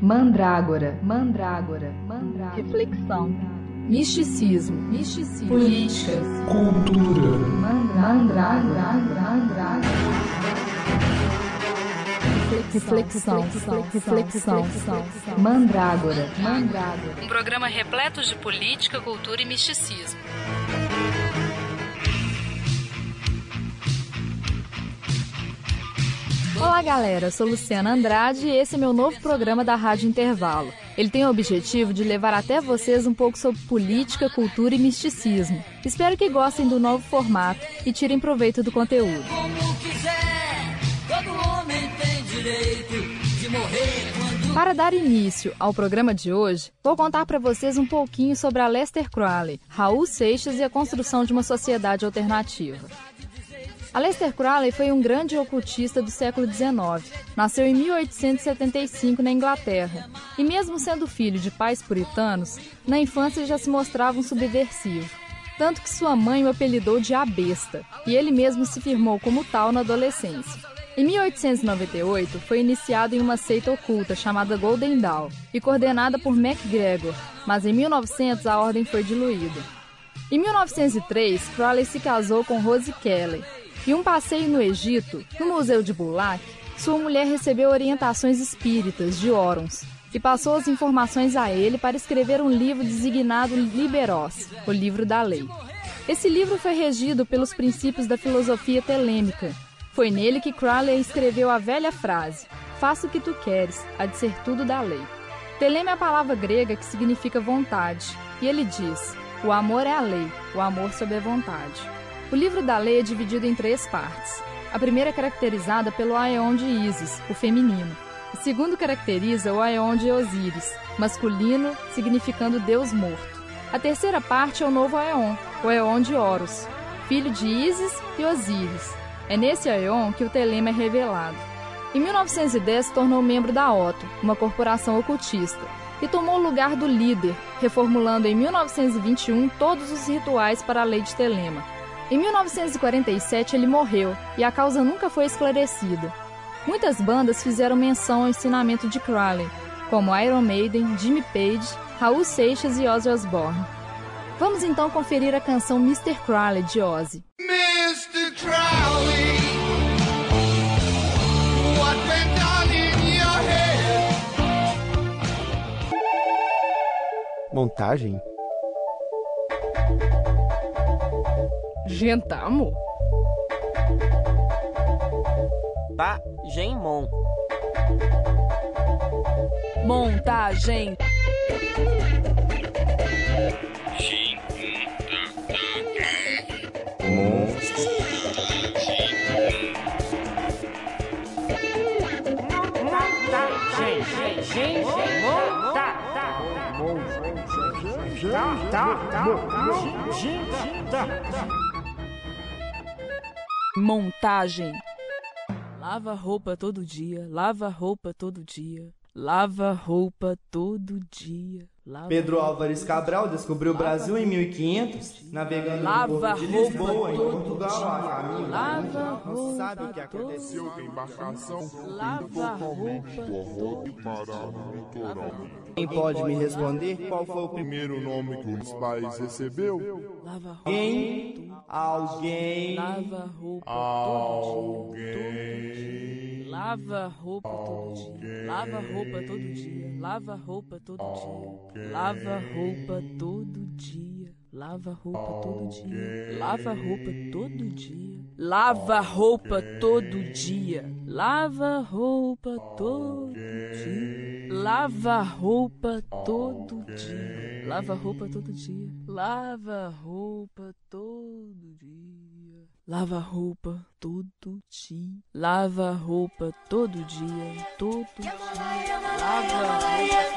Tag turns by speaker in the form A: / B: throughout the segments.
A: Mandrágora, mandrágora, mandrágora.
B: Reflexão. Misticismo, misticismo. Política.
C: Cultura.
A: Mandrágora, mandrágora.
B: Reflexão, reflexão, reflexão.
A: Mandrágora, mandrágora.
D: Um programa repleto de política, cultura e misticismo.
B: Olá, galera. Eu sou Luciana Andrade e esse é meu novo programa da Rádio Intervalo. Ele tem o objetivo de levar até vocês um pouco sobre política, cultura e misticismo. Espero que gostem do novo formato e tirem proveito do conteúdo. Para dar início ao programa de hoje, vou contar para vocês um pouquinho sobre a Lester Crowley, Raul Seixas e a construção de uma sociedade alternativa. Aleister Crowley foi um grande ocultista do século XIX. Nasceu em 1875 na Inglaterra e, mesmo sendo filho de pais puritanos, na infância já se mostrava um subversivo. Tanto que sua mãe o apelidou de A Besta e ele mesmo se firmou como tal na adolescência. Em 1898, foi iniciado em uma seita oculta chamada Golden Dawn e coordenada por MacGregor, mas em 1900 a ordem foi diluída. Em 1903, Crowley se casou com Rose Kelly. E um passeio no Egito, no Museu de Bulak, sua mulher recebeu orientações espíritas de Orons e passou as informações a ele para escrever um livro designado Liberós, o livro da lei. Esse livro foi regido pelos princípios da filosofia telêmica. Foi nele que Crowley escreveu a velha frase: Faça o que tu queres, há de ser tudo da lei. Telema é a palavra grega que significa vontade, e ele diz: O amor é a lei, o amor sob a vontade. O livro da lei é dividido em três partes. A primeira é caracterizada pelo Aeon de Isis, o feminino. O segundo caracteriza o Aeon de Osíris, masculino, significando Deus morto. A terceira parte é o novo Aeon, o Aeon de Horus, filho de Isis e Osíris. É nesse Aeon que o Telema é revelado. Em 1910 se tornou membro da Otto, uma corporação ocultista, e tomou o lugar do líder, reformulando em 1921 todos os rituais para a lei de Telema. Em 1947 ele morreu e a causa nunca foi esclarecida. Muitas bandas fizeram menção ao ensinamento de Crowley, como Iron Maiden, Jimmy Page, Raul Seixas e Ozzy Osbourne. Vamos então conferir a canção Mr. Crowley de Ozzy.
E: Mr. Crowley?
F: Montagem?
B: Gentamo?
G: Tá, Genmon.
B: Montagem. Montagem. Lava roupa todo dia, lava roupa todo dia, lava roupa todo dia. Lava
F: Pedro Álvares Cabral descobriu o Brasil em 1500, navegando
B: Lava
F: no porto de
B: roupa
F: Lisboa, em
B: todo
F: Portugal,
B: dia.
F: a caminho
B: Lava.
F: Não sabe o que aconteceu.
H: embarcação
B: Lava roupa
H: parar no litoral.
F: Quem pode me responder qual foi o primeiro
H: nome que os pais recebeu?
B: Lava roupa.
F: alguém? Alguém?
B: Lava roupa todo dia.
H: Alguém.
B: Lava roupa todo dia. Lava roupa todo dia. Lava roupa todo dia. Lava roupa todo dia. Lava roupa todo dia. Lava roupa todo dia. Lava roupa todo dia. Lava roupa todo dia. Lava roupa todo dia. Lava roupa todo dia. Lava roupa todo dia. Lava roupa todo dia. Lava roupa todo dia. Todo dia. Lava roupa.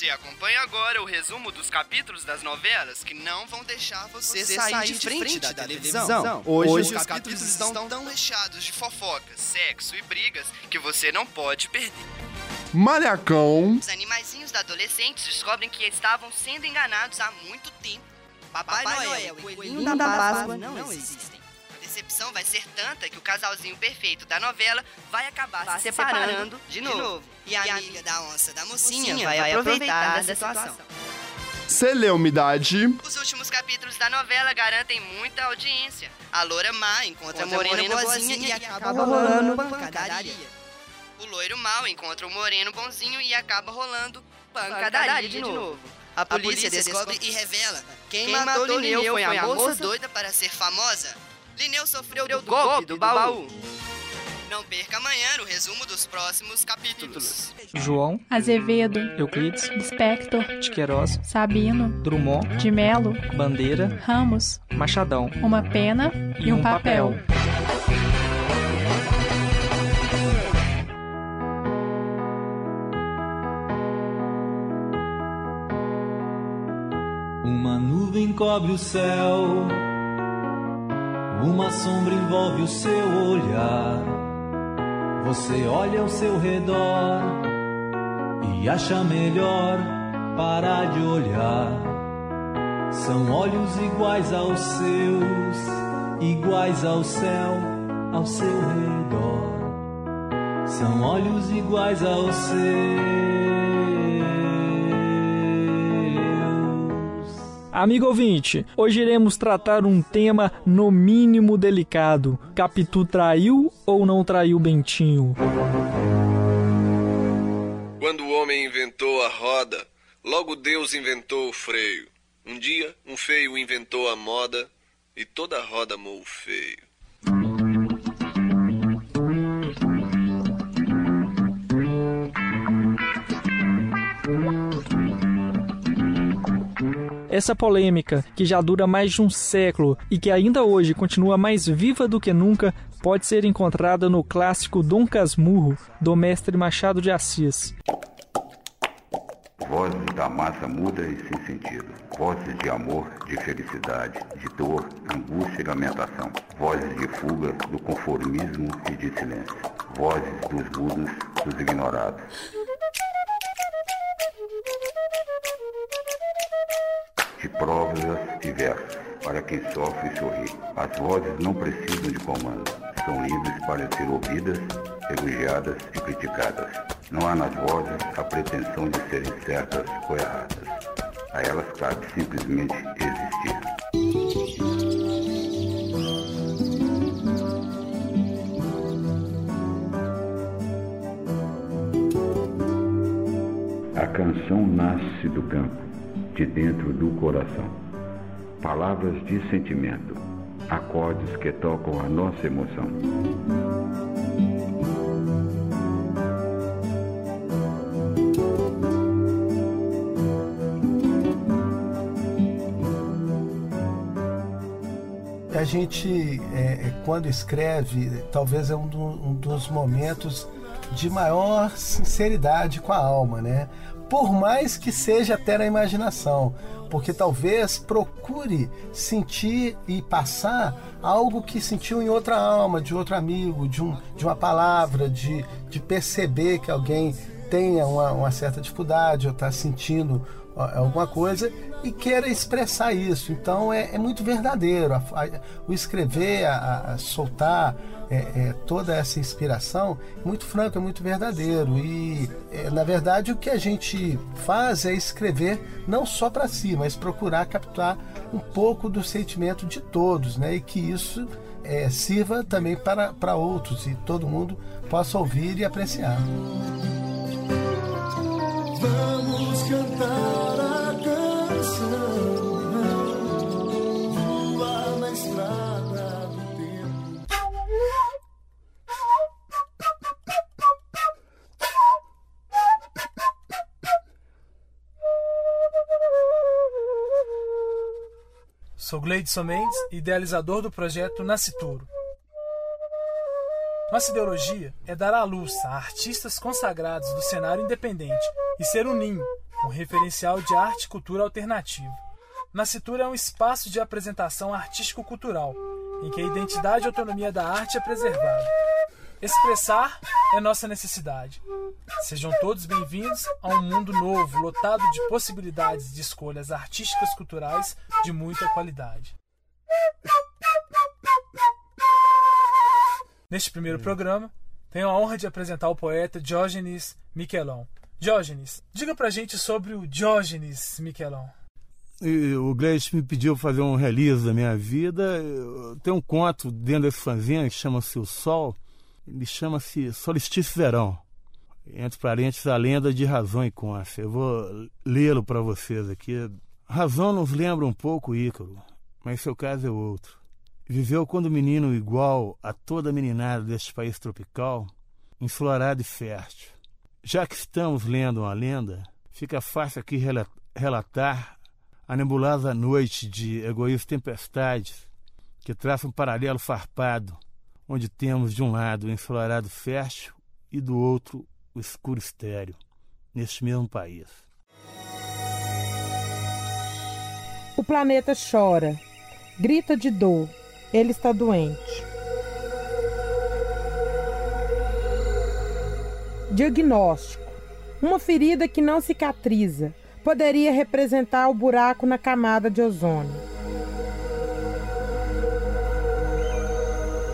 I: Você acompanha agora o resumo dos capítulos das novelas que não vão deixar você, sair, de frente, da, televisão.
F: Hoje,
I: Os capítulos estão tão recheados de fofocas, sexo e brigas que você não pode perder.
H: Malhacão.
I: Os animaizinhos da adolescentes descobrem que estavam sendo enganados há muito tempo. Papai Noel e Coelhinho da Páscoa não existem. A decepção vai ser tanta que o casalzinho perfeito da novela vai acabar se separando de novo. E a amiga da onça da mocinha vai aproveitar da situação.
C: Você lê umidade.
I: Os últimos capítulos da novela garantem muita audiência. A loura má encontra a morena boazinha e acaba rolando pancadaria. O loiro mau encontra o moreno bonzinho e acaba rolando pancadaria de novo. A polícia descobre e revela quem matou Lineu foi a moça doida para ser famosa. Lineu sofreu do golpe do baú. Não perca amanhã o resumo dos próximos capítulos.
J: João,
K: Azevedo,
J: Euclides,
K: Spector,
J: de Queiroz,
K: Sabino,
J: Drummond,
K: de Melo,
J: Bandeira,
K: Ramos,
J: Machadão.
K: Uma pena e, um papel.
L: Uma nuvem cobre o céu, uma sombra envolve o seu olhar. Você olha ao seu redor e acha melhor parar de olhar. São olhos iguais aos seus, iguais ao céu ao seu redor. São olhos iguais aos seus.
J: Amigo ouvinte, hoje iremos tratar um tema no mínimo delicado. Capitu traiu ou não traiu Bentinho?
M: Quando o homem inventou a roda, logo Deus inventou o freio. Um dia, um feio inventou a moda e toda a roda amou o feio.
J: Essa polêmica, que já dura mais de um século e que ainda hoje continua mais viva do que nunca, pode ser encontrada no clássico Dom Casmurro, do mestre Machado de Assis.
N: Vozes da massa muda e sem sentido. Vozes de amor, de felicidade, de dor, angústia e lamentação. Vozes de fuga, do conformismo e de silêncio. Vozes dos mudos, dos ignorados. De provas versos, para quem sofre e sorri. As vozes não precisam de comando. São livres para ser ouvidas, elogiadas e criticadas. Não há nas vozes a pretensão de serem certas ou erradas. A elas cabe simplesmente existir. A canção nasce do campo, de dentro do coração. Palavras de sentimento, acordes que tocam a nossa emoção.
O: A gente, é, quando escreve, talvez é um, do, um dos momentos de maior sinceridade com a alma, né? Por mais que seja até na imaginação, porque talvez procure sentir e passar algo que sentiu em outra alma, de outro amigo, de, um, de uma palavra, de, de perceber que alguém tenha uma, uma certa dificuldade ou está sentindo alguma coisa e queira expressar isso. Então é, é muito verdadeiro. A, a, o escrever, a, a soltar é, é, toda essa inspiração muito franco, é muito verdadeiro. E é, na verdade o que a gente faz é escrever não só para si, mas procurar captar um pouco do sentimento de todos, né? E que isso é, sirva também para, para outros e todo mundo possa ouvir e apreciar.
P: Vamos cantar a canção, voar na estrada do tempo.
Q: Sou Gleidson Mendes, idealizador do projeto Nascituro. Nossa ideologia é dar à luz a artistas consagrados do cenário independente e ser um ninho, um referencial de arte e cultura alternativa. Nascitura é um espaço de apresentação artístico-cultural, em que a identidade e autonomia da arte é preservada. Expressar é nossa necessidade. Sejam todos bem-vindos a um mundo novo, lotado de possibilidades de escolhas artísticas culturais de muita qualidade. Neste primeiro programa, tenho a honra de apresentar o poeta Diógenes Miquelon. Diógenes, diga pra gente sobre o Diógenes Miquelon.
R: O Gleice me pediu fazer um release da minha vida. Tem um conto dentro desse fanzine que chama-se O Sol. Ele chama-se Solstício Verão. Entre parênteses, a lenda de Razão e Côncia. Eu vou lê-lo para vocês aqui. Razão nos lembra um pouco Ícaro, mas seu caso é outro. Viveu quando menino igual a toda meninada deste país tropical, enflorado e fértil. Já que estamos lendo uma lenda, fica fácil aqui relatar a nebulosa noite de egoístas tempestades que traça um paralelo farpado, onde temos de um lado o ensolarado fértil e do outro o escuro estéreo, neste mesmo país.
S: O planeta chora, grita de dor, ele está doente. Diagnóstico: uma ferida que não cicatriza, poderia representar o buraco na camada de ozônio.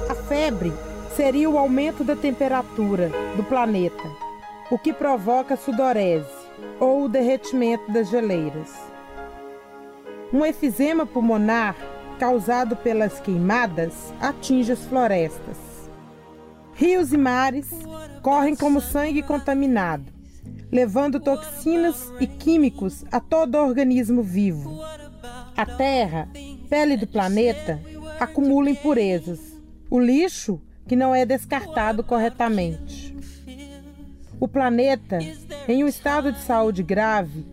S: A febre seria o aumento da temperatura do planeta, o que provoca sudorese ou o derretimento das geleiras. Um efizema pulmonar causado pelas queimadas atinge as florestas. Rios e mares correm como sangue contaminado levando toxinas e químicos a todo organismo vivo. A Terra, pele do planeta, acumula impurezas, o lixo que não é descartado corretamente. O planeta, em um estado de saúde grave,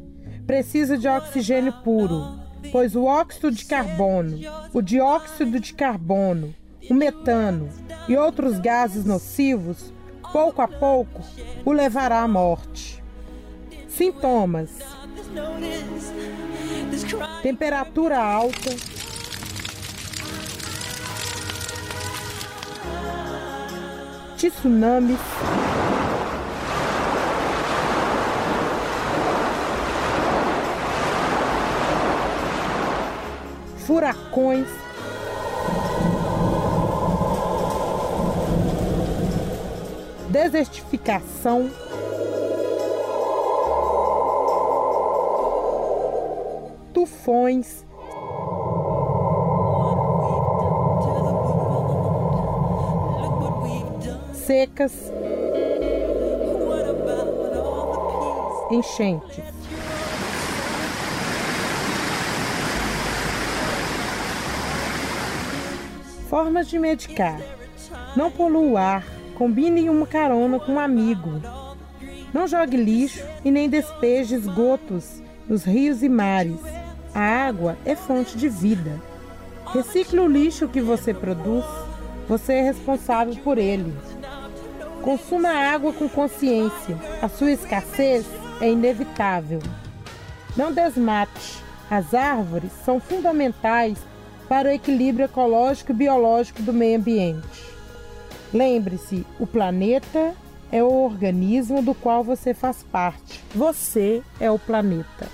S: precisa de oxigênio puro, pois o óxido de carbono, o dióxido de carbono, o metano e outros gases nocivos, pouco a pouco, o levará à morte. Sintomas: temperatura alta, tsunamis, furacões, desertificação. tufões, secas, enchentes. Formas de medicar. Não polua o ar, combine uma carona com um amigo. Não jogue lixo e nem despeje esgotos nos rios e mares. A água é fonte de vida. Recicle o lixo que você produz, você é responsável por ele. Consuma água com consciência, a sua escassez é inevitável. Não desmate, as árvores são fundamentais para o equilíbrio ecológico e biológico do meio ambiente. Lembre-se, o planeta é o organismo do qual você faz parte. Você é o planeta.